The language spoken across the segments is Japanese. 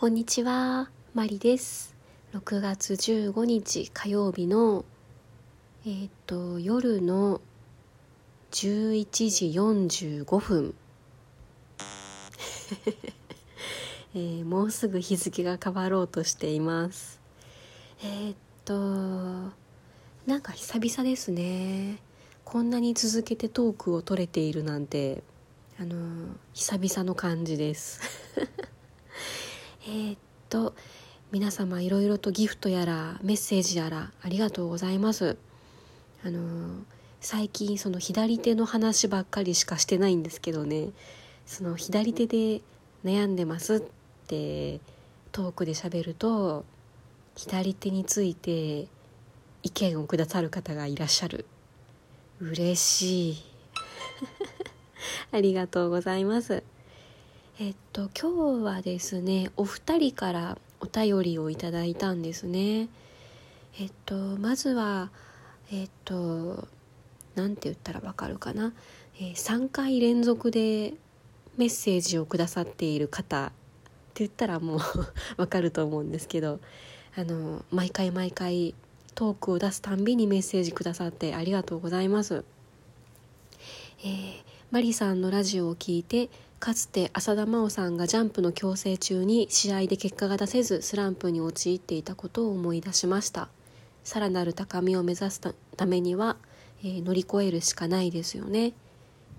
こんにちは、マリです。6月15日火曜日のえーっと夜の11時45分、えー もうすぐ日付が変わろうとしています。えーっとなんか久々ですね。こんなに続けてトークを取れているなんてあの久々の感じです。えーっと皆様いろいろとギフトやらメッセージやらありがとうございます。あの最近その左手の話ばっかりしかしてないんですけどね。その左手で悩んでますってトークで喋ると左手について意見をくださる方がいらっしゃる。嬉しい。ありがとうございます。えっと今日はですねお二人からお便りをいただいたんですねえっとまずはえっとなんて言ったらわかるかな、えー3回連続でメッセージをくださっている方って言ったらもう わかると思うんですけどあの毎回毎回トークを出すたんびにメッセージくださってありがとうございます。えーマリさんのラジオを聞いてかつて浅田真央さんがジャンプの強制中に試合で結果が出せずスランプに陥っていたことを思い出しました。さらなる高みを目指すためには、えー乗り越えるしかないですよね。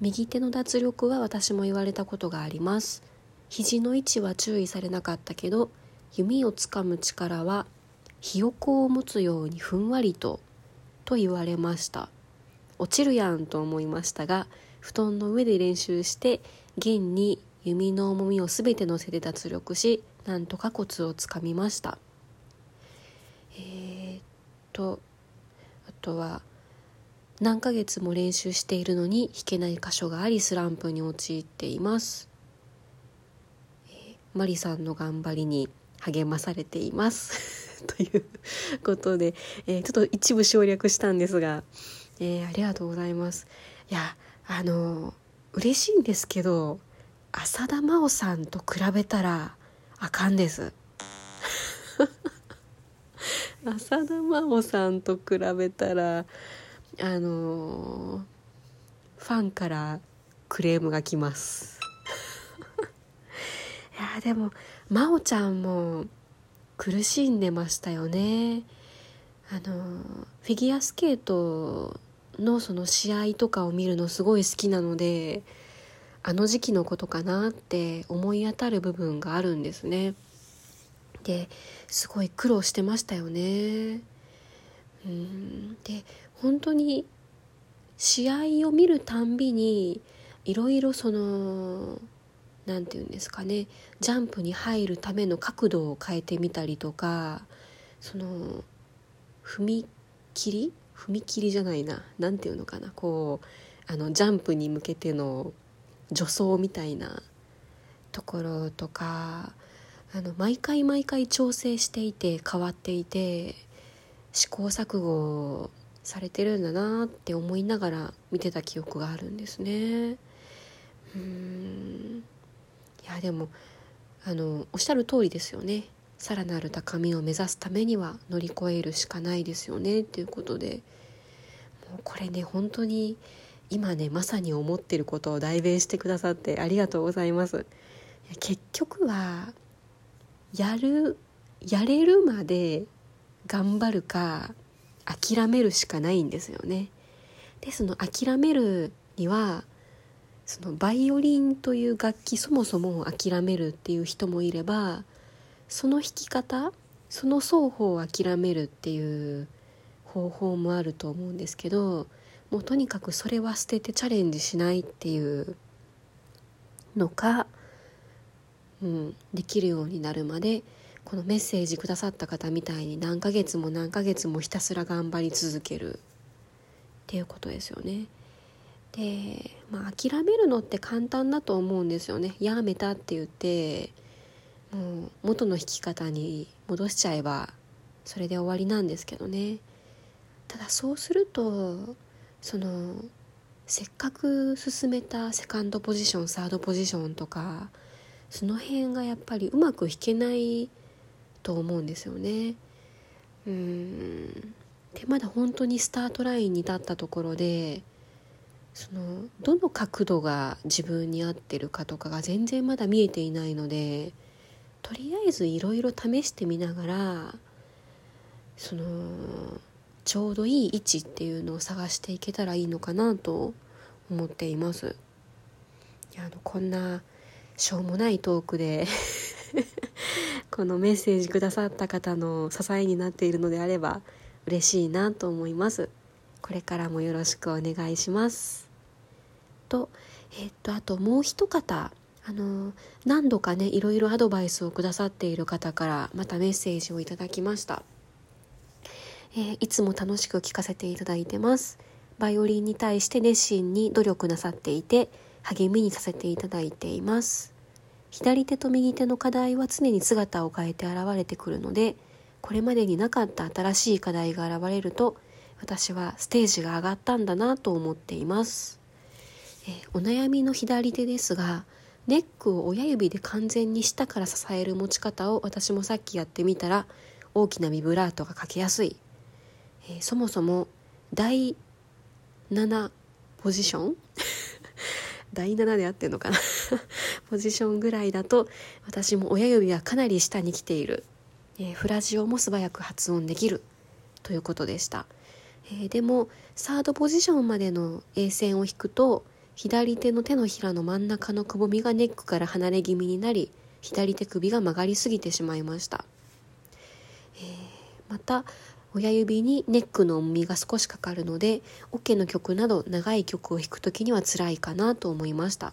右手の脱力は私も言われたことがあります。肘の位置は注意されなかったけど弓をつかむ力はひよこを持つようにふんわりとと言われました。落ちるやんと思いましたが布団の上で練習して弦に弓の重みを全て乗せて脱力しなんとかコツをつかみました。えーっとあとは何ヶ月も練習しているのに弾けない箇所がありスランプに陥っています、えーマリさんの頑張りに励まされています。ということで、えーちょっと一部省略したんですが、えーありがとうございます。いやあの嬉しいんですけど浅田真央さんと比べたらあかんです。浅田真央さんと比べたら あのファンからクレームが来ます。いやでも真央ちゃんも苦しんでましたよね。あのフィギュアスケートのその試合とかを見るのすごい好きなのであの時期のことかなって思い当たる部分があるんですね。ですごい苦労してましたよね。うん。で本当に試合を見るたんびにいろいろそのなんていうんですかねジャンプに入るための角度を変えてみたりとかその踏み切り踏切じゃないな。何ていうのかな。こうあのジャンプに向けての助走みたいな。ところとかあの毎回毎回調整していて変わっていて試行錯誤されてるんだなって思いながら見てた記憶があるんですね。うーん。いやでもあのおっしゃる通りですよね。さらなる高みを目指すためには乗り越えるしかないですよね。っていうことでもうこれね本当に今ねまさに思ってることを代弁してくださってありがとうございます。結局はやるやれるまで頑張るか諦めるしかないんですよね。でその諦めるにはそのバイオリンという楽器そもそも諦めるっていう人もいればその弾き方その双方を諦めるっていう方法もあると思うんですけどもうとにかくそれは捨ててチャレンジしないっていうのか、うん、できるようになるまでこのメッセージくださった方みたいに何ヶ月も何ヶ月もひたすら頑張り続けるっていうことですよね。で、まあ、諦めるのって簡単だと思うんですよね。やめたって言ってもう元の弾き方に戻しちゃえばそれで終わりなんですけどね。ただそうするとそのせっかく進めたセカンドポジションサードポジションとかその辺がやっぱりうまく弾けないと思うんですよね。うんでまだ本当にスタートラインに立ったところでそのどの角度が自分に合ってるかとかが全然まだ見えていないのでとりあえずいろいろ試してみながらそのちょうどいい位置っていうのを探していけたらいいのかなと思っています。あのこんなしょうもないトークで このメッセージくださった方の支えになっているのであれば嬉しいなと思います。これからもよろしくお願いします。とえっとあともう一方あの何度かねいろいろアドバイスをくださっている方からまたメッセージをいただきました。えー、いつも楽しく聞かせていただいてます。バイオリンに対して熱心に努力なさっていて励みにさせていただいています。左手と右手の課題は常に姿を変えて現れてくるのでこれまでになかった新しい課題が現れると私はステージが上がったんだなと思っています、えー、お悩みの左手ですがネックを親指で完全に下から支える持ち方を私もさっきやってみたら大きなビブラートがかけやすい。えー、そもそも第7ポジション？第7で合ってんのかな？ポジションぐらいだと私も親指はかなり下に来ている、えー、フラジオも素早く発音できるということでした、えー、でもサードポジションまでの A 線を引くと左手の手のひらの真ん中のくぼみがネックから離れ気味になり左手首が曲がりすぎてしまいました、えー、また親指にネックの重みが少しかかるのでオケの曲など長い曲を弾く時には辛いかなと思いました、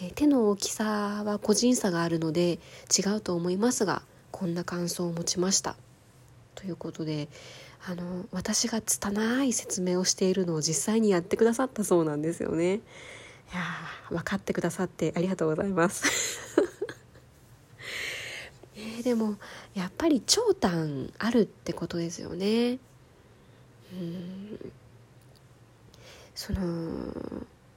えー、手の大きさは個人差があるので違うと思いますがこんな感想を持ちました。ということであの私が拙い説明をしているのを実際にやってくださったそうなんですよね。いや分かってくださってありがとうございます。えー、でもやっぱり長短あるってことですよね。うん。その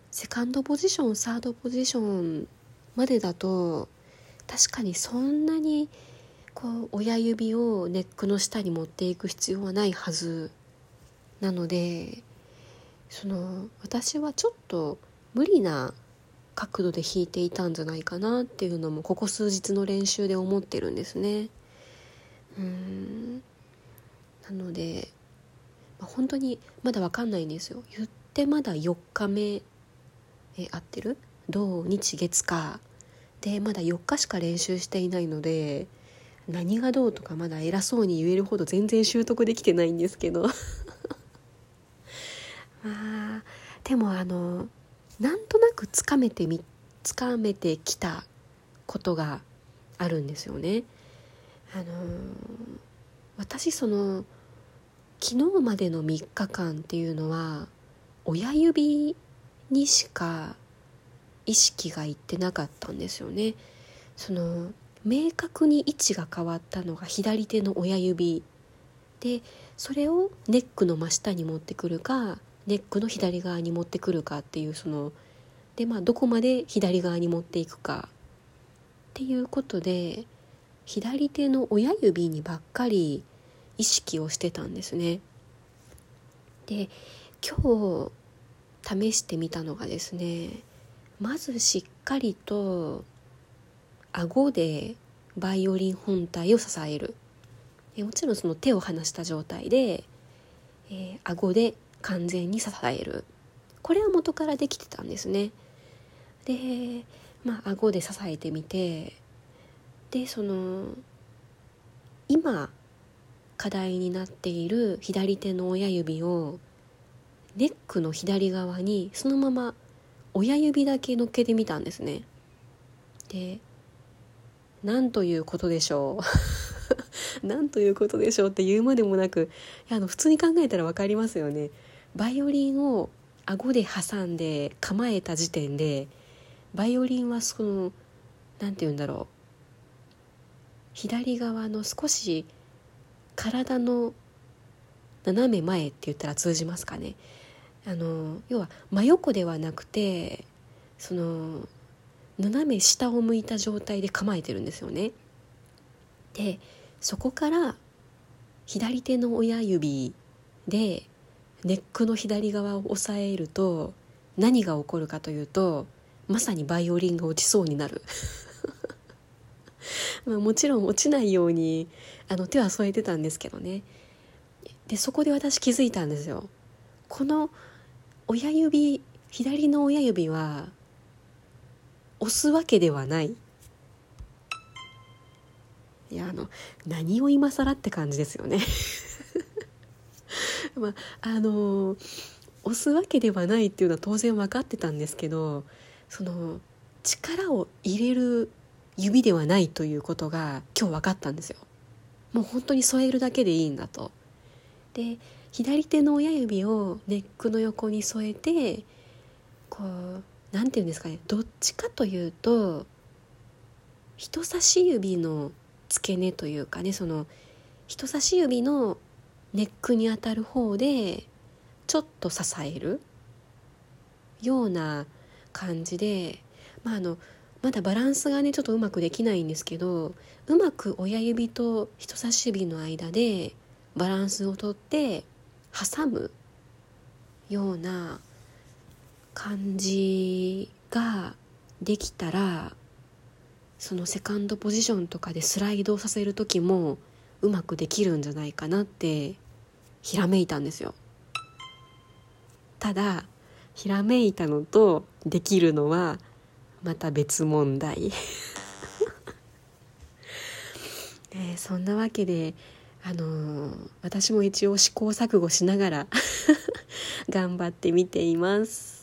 セカンドポジションサードポジションまでだと確かにそんなにこう親指をネックの下に持っていく必要はないはずなのでその私はちょっと無理な角度で弾いていたんじゃないかなっていうのもここ数日の練習で思ってるんですね。うんなので、ま、本当にまだ分かんないんですよ。言ってまだ4日目え合ってる？土日月火でまだ4日しか練習していないので何がどうとかまだ偉そうに言えるほど全然習得できてないんですけど まあでもあのなんとなくつかめてみつかめてきたことがあるんですよね。あの、私その昨日までの3日間っていうのは親指にしか意識がいってなかったんですよね。その明確に位置が変わったのが左手の親指でそれをネックの真下に持ってくるかネックの左側に持ってくるかっていうそのでまあどこまで左側に持っていくかっていうことで左手の親指にばっかり意識をしてたんですね。で今日試してみたのがですねまずしっかりと顎でバイオリン本体を支える。もちろんその手を離した状態で、えー、顎で完全に支える。これは元からできてたんですね。でまあ顎で支えてみてでその今課題になっている左手の親指をネックの左側にそのまま親指だけ乗っけてみたんですね。でなんということでしょう。なんということでしょうって言うまでもなくいやあの普通に考えたら分かりますよね。バイオリンを顎で挟んで構えた時点でバイオリンはその何て言うんだろう。左側の少し体の斜め前って言ったら通じますかね。あの要は真横ではなくてその斜め下を向いた状態で構えてるんですよね。でそこから左手の親指でネックの左側を押さえると何が起こるかというとまさにバイオリンが落ちそうになる。まあもちろん落ちないようにあの手は添えてたんですけどね。でそこで私気づいたんですよ。この親指左の親指は押すわけではないいやあの何を今更って感じですよね まああの押すわけではないっていうのは当然分かってたんですけどその力を入れる指ではないということが今日分かったんですよ。もう本当に添えるだけでいいんだと。で左手の親指をネックの横に添えてこう何て言うんですかねどっちかというと人差し指の付け根というかねその人差し指のネックに当たる方でちょっと支えるような感じで、まあ、あのまだバランスがねちょっとうまくできないんですけどうまく親指と人差し指の間でバランスをとって挟むような感じができたらそのセカンドポジションとかでスライドをさせる時もうまくできるんじゃないかなってひらめいたんですよ。ただひらめいたのとできるのはまた別問題。えー、そんなわけであのー、私も一応試行錯誤しながら 頑張ってみています。